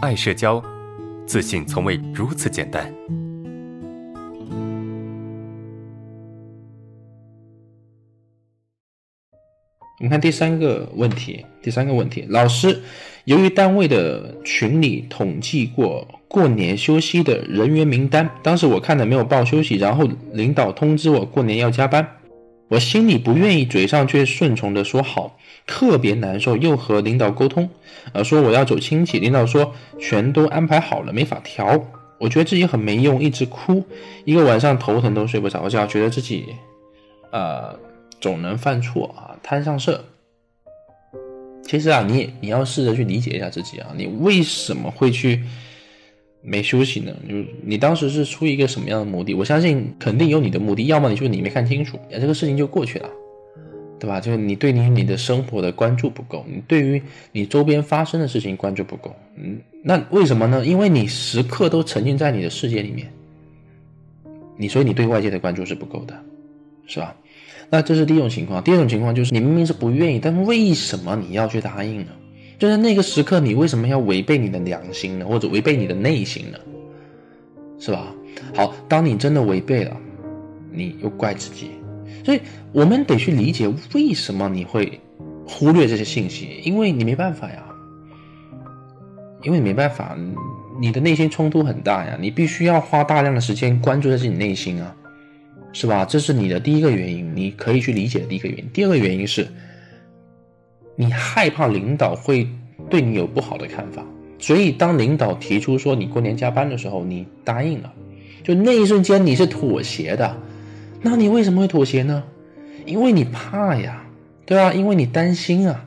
爱社交，自信从未如此简单。我们看第三个问题，第三个问题，老师，由于单位的群里统计过过年休息的人员名单，当时我看了没有报休息，然后领导通知我过年要加班，我心里不愿意，嘴上却顺从的说好，特别难受，又和领导沟通，呃，说我要走亲戚，领导说全都安排好了，没法调，我觉得自己很没用，一直哭，一个晚上头疼都睡不着觉，觉得自己，呃。总能犯错啊，摊上事。其实啊，你你要试着去理解一下自己啊，你为什么会去没休息呢？就你当时是出于一个什么样的目的？我相信肯定有你的目的，要么你就是你没看清楚，这个事情就过去了，对吧？就是你对你你的生活的关注不够，你对于你周边发生的事情关注不够。嗯，那为什么呢？因为你时刻都沉浸在你的世界里面，你所以你对外界的关注是不够的，是吧？那这是第一种情况，第二种情况就是你明明是不愿意，但为什么你要去答应呢？就在那个时刻，你为什么要违背你的良心呢？或者违背你的内心呢？是吧？好，当你真的违背了，你又怪自己，所以我们得去理解为什么你会忽略这些信息，因为你没办法呀，因为没办法，你的内心冲突很大呀，你必须要花大量的时间关注在自己内心啊。是吧？这是你的第一个原因，你可以去理解的第一个原因。第二个原因是，你害怕领导会对你有不好的看法，所以当领导提出说你过年加班的时候，你答应了，就那一瞬间你是妥协的。那你为什么会妥协呢？因为你怕呀，对吧？因为你担心啊，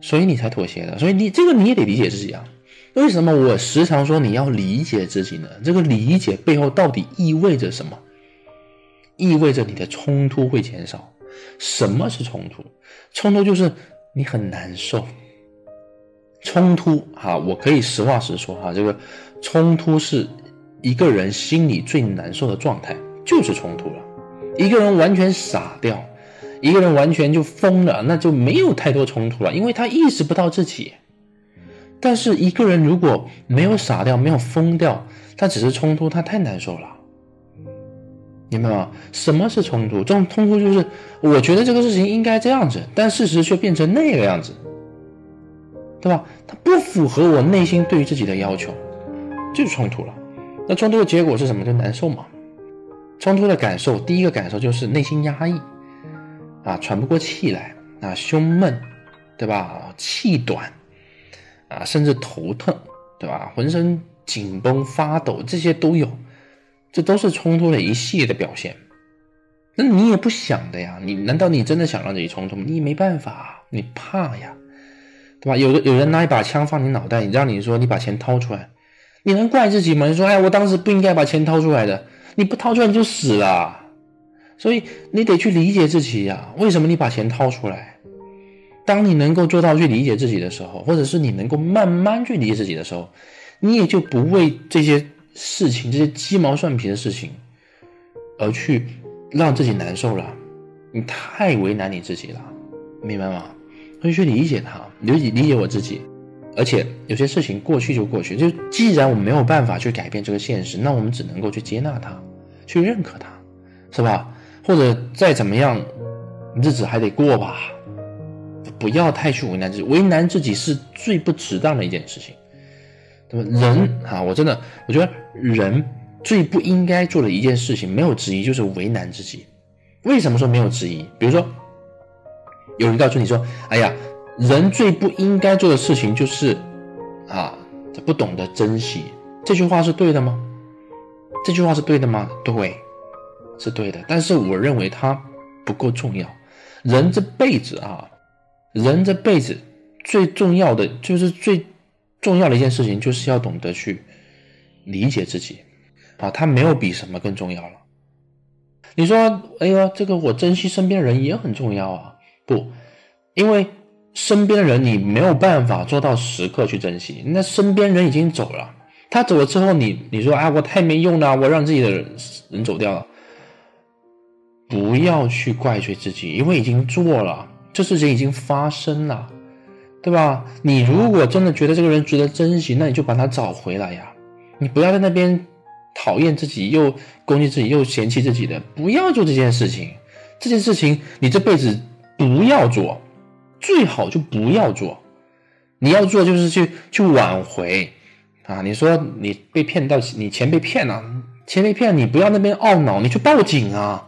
所以你才妥协的。所以你这个你也得理解自己啊。为什么我时常说你要理解自己呢？这个理解背后到底意味着什么？意味着你的冲突会减少。什么是冲突？冲突就是你很难受。冲突哈，我可以实话实说哈，这个冲突是一个人心里最难受的状态，就是冲突了。一个人完全傻掉，一个人完全就疯了，那就没有太多冲突了，因为他意识不到自己。但是一个人如果没有傻掉，没有疯掉，他只是冲突，他太难受了。明白吗？什么是冲突？这种冲突就是，我觉得这个事情应该这样子，但事实却变成那个样子，对吧？它不符合我内心对于自己的要求，就是冲突了。那冲突的结果是什么？就难受嘛。冲突的感受，第一个感受就是内心压抑，啊，喘不过气来，啊，胸闷，对吧？气短，啊，甚至头疼，对吧？浑身紧绷发抖，这些都有。这都是冲突的一系列的表现，那你也不想的呀？你难道你真的想让自己冲突吗？你没办法，你怕呀，对吧？有的有人拿一把枪放你脑袋，你让你说你把钱掏出来，你能怪自己吗？你说哎，我当时不应该把钱掏出来的，你不掏出来你就死了。所以你得去理解自己呀，为什么你把钱掏出来？当你能够做到去理解自己的时候，或者是你能够慢慢去理解自己的时候，你也就不为这些。事情这些鸡毛蒜皮的事情，而去让自己难受了，你太为难你自己了，明白吗？以去理解他，理解理解我自己，而且有些事情过去就过去，就既然我没有办法去改变这个现实，那我们只能够去接纳它，去认可它，是吧？或者再怎么样，日子还得过吧，不要太去为难自己，为难自己是最不值当的一件事情。那么人啊，我真的我觉得人最不应该做的一件事情，没有之一，就是为难自己。为什么说没有之一？比如说，有人告诉你说：“哎呀，人最不应该做的事情就是啊，不懂得珍惜。”这句话是对的吗？这句话是对的吗？对，是对的。但是我认为它不够重要。人这辈子啊，人这辈子最重要的就是最。重要的一件事情就是要懂得去理解自己，啊，他没有比什么更重要了。你说，哎呀，这个我珍惜身边人也很重要啊。不，因为身边的人你没有办法做到时刻去珍惜，那身边人已经走了，他走了之后，你你说，啊，我太没用了，我让自己的人走掉了，不要去怪罪自己，因为已经做了，这事情已经发生了。对吧？你如果真的觉得这个人值得珍惜，那你就把他找回来呀！你不要在那边讨厌自己，又攻击自己，又嫌弃自己的，不要做这件事情。这件事情你这辈子不要做，最好就不要做。你要做就是去去挽回啊！你说你被骗到，你钱被骗了，钱被骗，你不要那边懊恼，你去报警啊，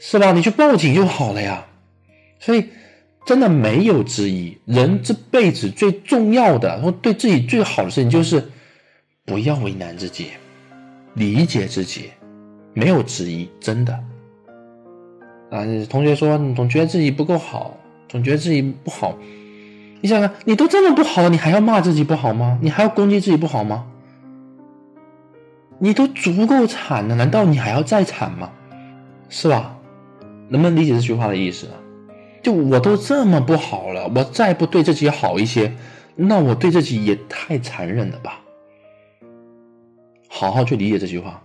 是吧？你去报警就好了呀。所以。真的没有之一。人这辈子最重要的，或对自己最好的事情，就是不要为难自己，理解自己，没有之一。真的啊，同学说你总觉得自己不够好，总觉得自己不好。你想想，你都这么不好了，你还要骂自己不好吗？你还要攻击自己不好吗？你都足够惨了，难道你还要再惨吗？是吧？能不能理解这句话的意思？就我都这么不好了，我再不对自己好一些，那我对自己也太残忍了吧？好好去理解这句话。